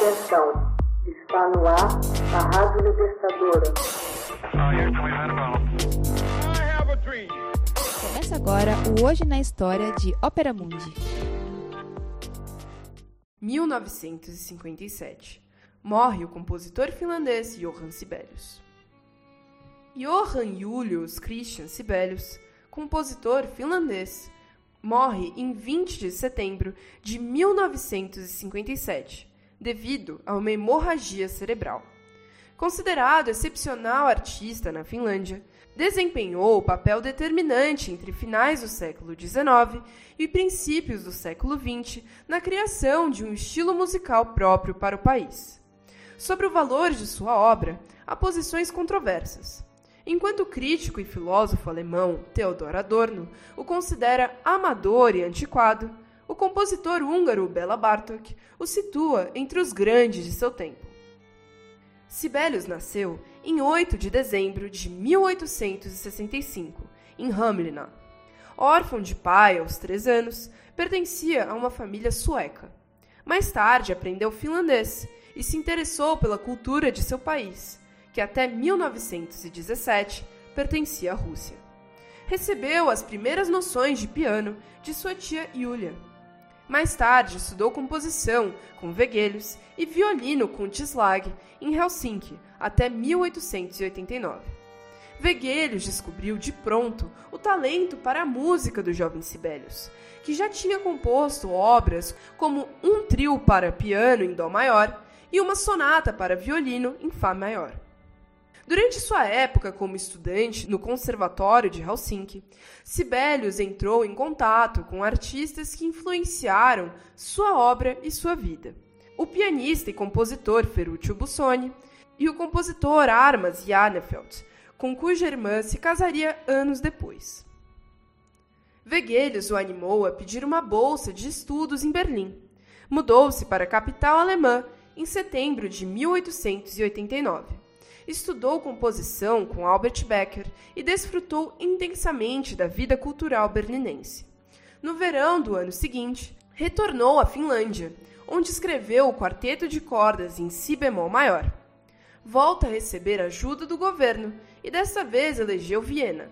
Atenção, está no ar a Rádio Libertadora. Começa agora o Hoje na História de Ópera Mundi. 1957. Morre o compositor finlandês Johann Sibelius. Johann Julius Christian Sibelius, compositor finlandês, morre em 20 de setembro de 1957, devido a uma hemorragia cerebral. Considerado excepcional artista na Finlândia, desempenhou o papel determinante entre finais do século XIX e princípios do século XX na criação de um estilo musical próprio para o país. Sobre o valor de sua obra, há posições controversas. Enquanto o crítico e filósofo alemão Theodor Adorno o considera amador e antiquado, o compositor húngaro Bela Bartok o situa entre os grandes de seu tempo. Sibelius nasceu em 8 de dezembro de 1865, em Hamelina. Órfão de pai aos três anos, pertencia a uma família sueca. Mais tarde aprendeu finlandês e se interessou pela cultura de seu país, que até 1917 pertencia à Rússia. Recebeu as primeiras noções de piano de sua tia Yulia. Mais tarde, estudou composição com Veguelhos e violino com Tislag em Helsinki até 1889. Veguelhos descobriu de pronto o talento para a música do jovem Sibelius, que já tinha composto obras como um trio para piano em dó maior e uma sonata para violino em fá maior. Durante sua época como estudante no Conservatório de Helsinki, Sibelius entrou em contato com artistas que influenciaram sua obra e sua vida. O pianista e compositor Ferruccio Busoni e o compositor Armas Janefeld, com cuja irmã se casaria anos depois. Veguelhos o animou a pedir uma bolsa de estudos em Berlim. Mudou-se para a capital alemã em setembro de 1889 estudou composição com Albert Becker e desfrutou intensamente da vida cultural berlinense. No verão do ano seguinte, retornou à Finlândia, onde escreveu o quarteto de cordas em si bemol maior. Volta a receber ajuda do governo e dessa vez elegeu Viena.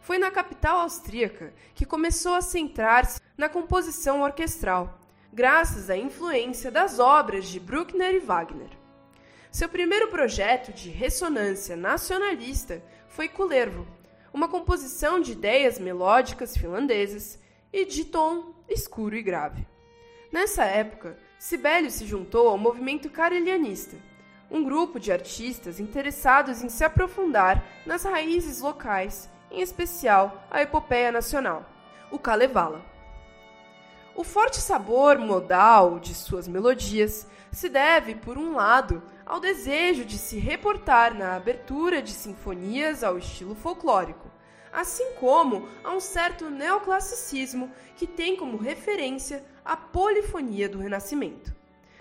Foi na capital austríaca que começou a centrar-se na composição orquestral, graças à influência das obras de Bruckner e Wagner. Seu primeiro projeto de ressonância nacionalista foi Kullervo, uma composição de ideias melódicas finlandesas e de tom escuro e grave. Nessa época, Sibelius se juntou ao movimento carelianista, um grupo de artistas interessados em se aprofundar nas raízes locais, em especial a epopeia nacional, o Kalevala. O forte sabor modal de suas melodias se deve, por um lado, ao desejo de se reportar na abertura de sinfonias ao estilo folclórico, assim como a um certo neoclassicismo que tem como referência a polifonia do Renascimento.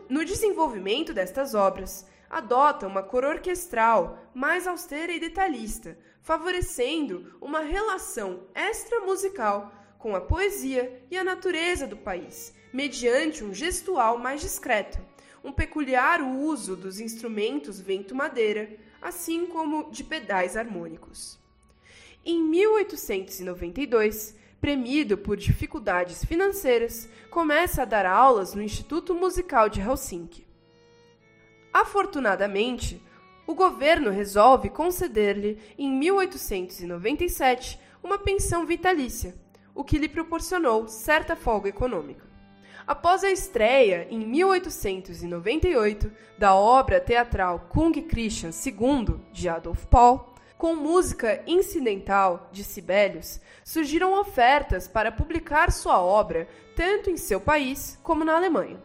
No desenvolvimento destas obras, adota uma cor orquestral mais austera e detalhista, favorecendo uma relação extramusical com a poesia e a natureza do país, mediante um gestual mais discreto um peculiar uso dos instrumentos vento-madeira, assim como de pedais harmônicos. Em 1892, premido por dificuldades financeiras, começa a dar aulas no Instituto Musical de Helsinki. Afortunadamente, o governo resolve conceder-lhe, em 1897, uma pensão vitalícia, o que lhe proporcionou certa folga econômica. Após a estreia, em 1898, da obra teatral Kung Christian II, de Adolf Paul, com música incidental de Sibelius, surgiram ofertas para publicar sua obra tanto em seu país como na Alemanha.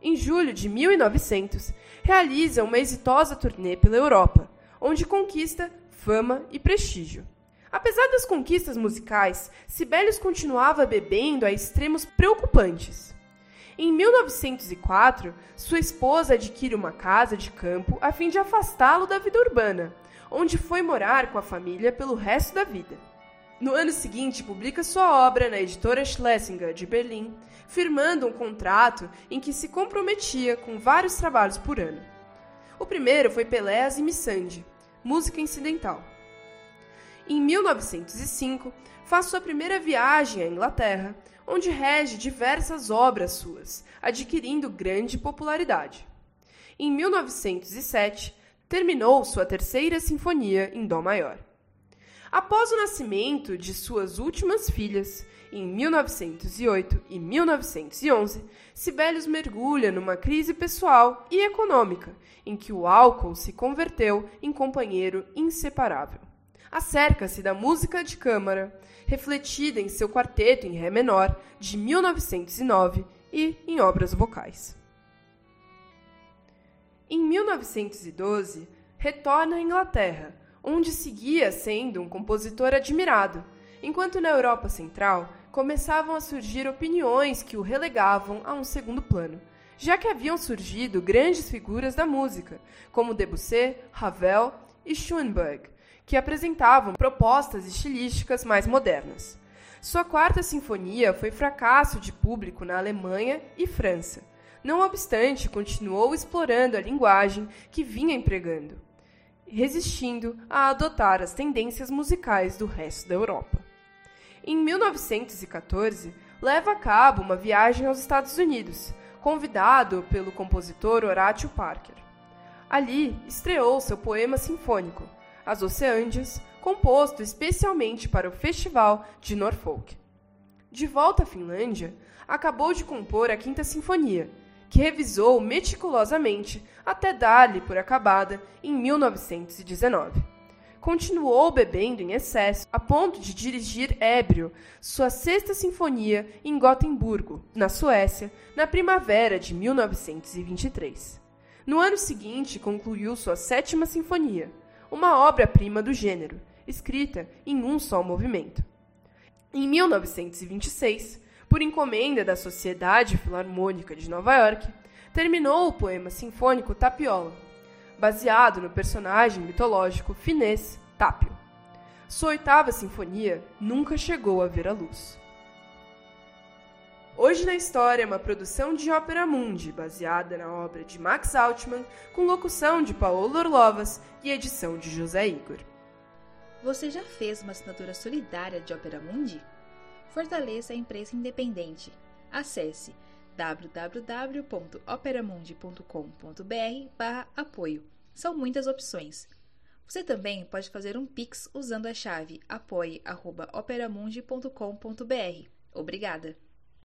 Em julho de 1900, realiza uma exitosa turnê pela Europa, onde conquista fama e prestígio. Apesar das conquistas musicais, Sibelius continuava bebendo a extremos preocupantes. Em 1904, sua esposa adquire uma casa de campo a fim de afastá-lo da vida urbana, onde foi morar com a família pelo resto da vida. No ano seguinte, publica sua obra na editora Schlesinger de Berlim, firmando um contrato em que se comprometia com vários trabalhos por ano. O primeiro foi Peléas e Missande, música incidental. Em 1905, faz sua primeira viagem à Inglaterra, onde rege diversas obras suas, adquirindo grande popularidade. Em 1907, terminou sua terceira sinfonia em Dó maior. Após o nascimento de suas últimas filhas, em 1908 e 1911, Sibelius mergulha numa crise pessoal e econômica, em que o álcool se converteu em companheiro inseparável. Acerca-se da música de câmara, refletida em seu quarteto em Ré menor de 1909 e em obras vocais. Em 1912, retorna à Inglaterra, onde seguia sendo um compositor admirado, enquanto na Europa Central começavam a surgir opiniões que o relegavam a um segundo plano, já que haviam surgido grandes figuras da música, como Debussy, Ravel e Schoenberg, que apresentavam propostas estilísticas mais modernas. Sua quarta sinfonia foi fracasso de público na Alemanha e França. Não obstante, continuou explorando a linguagem que vinha empregando resistindo a adotar as tendências musicais do resto da Europa. Em 1914, leva a cabo uma viagem aos Estados Unidos, convidado pelo compositor Horatio Parker. Ali, estreou seu poema sinfônico, As Oceândias, composto especialmente para o Festival de Norfolk. De volta à Finlândia, acabou de compor a Quinta Sinfonia, que revisou meticulosamente até dar-lhe por acabada em 1919. Continuou bebendo em excesso a ponto de dirigir ébrio sua sexta sinfonia em Gotemburgo, na Suécia, na primavera de 1923. No ano seguinte, concluiu sua sétima sinfonia, uma obra-prima do gênero, escrita em um só movimento. Em 1926, por encomenda da Sociedade Filarmônica de Nova York, terminou o poema sinfônico Tapiola, baseado no personagem mitológico finês Tapio. Sua oitava sinfonia nunca chegou a ver a luz. Hoje na História é uma produção de Ópera Mundi, baseada na obra de Max Altman, com locução de Paulo Orlovas e edição de José Igor. Você já fez uma assinatura solidária de Ópera Mundi? fortaleça a imprensa independente. Acesse www.operamundi.com.br/apoio. São muitas opções. Você também pode fazer um Pix usando a chave apoie.operamundi.com.br. Obrigada!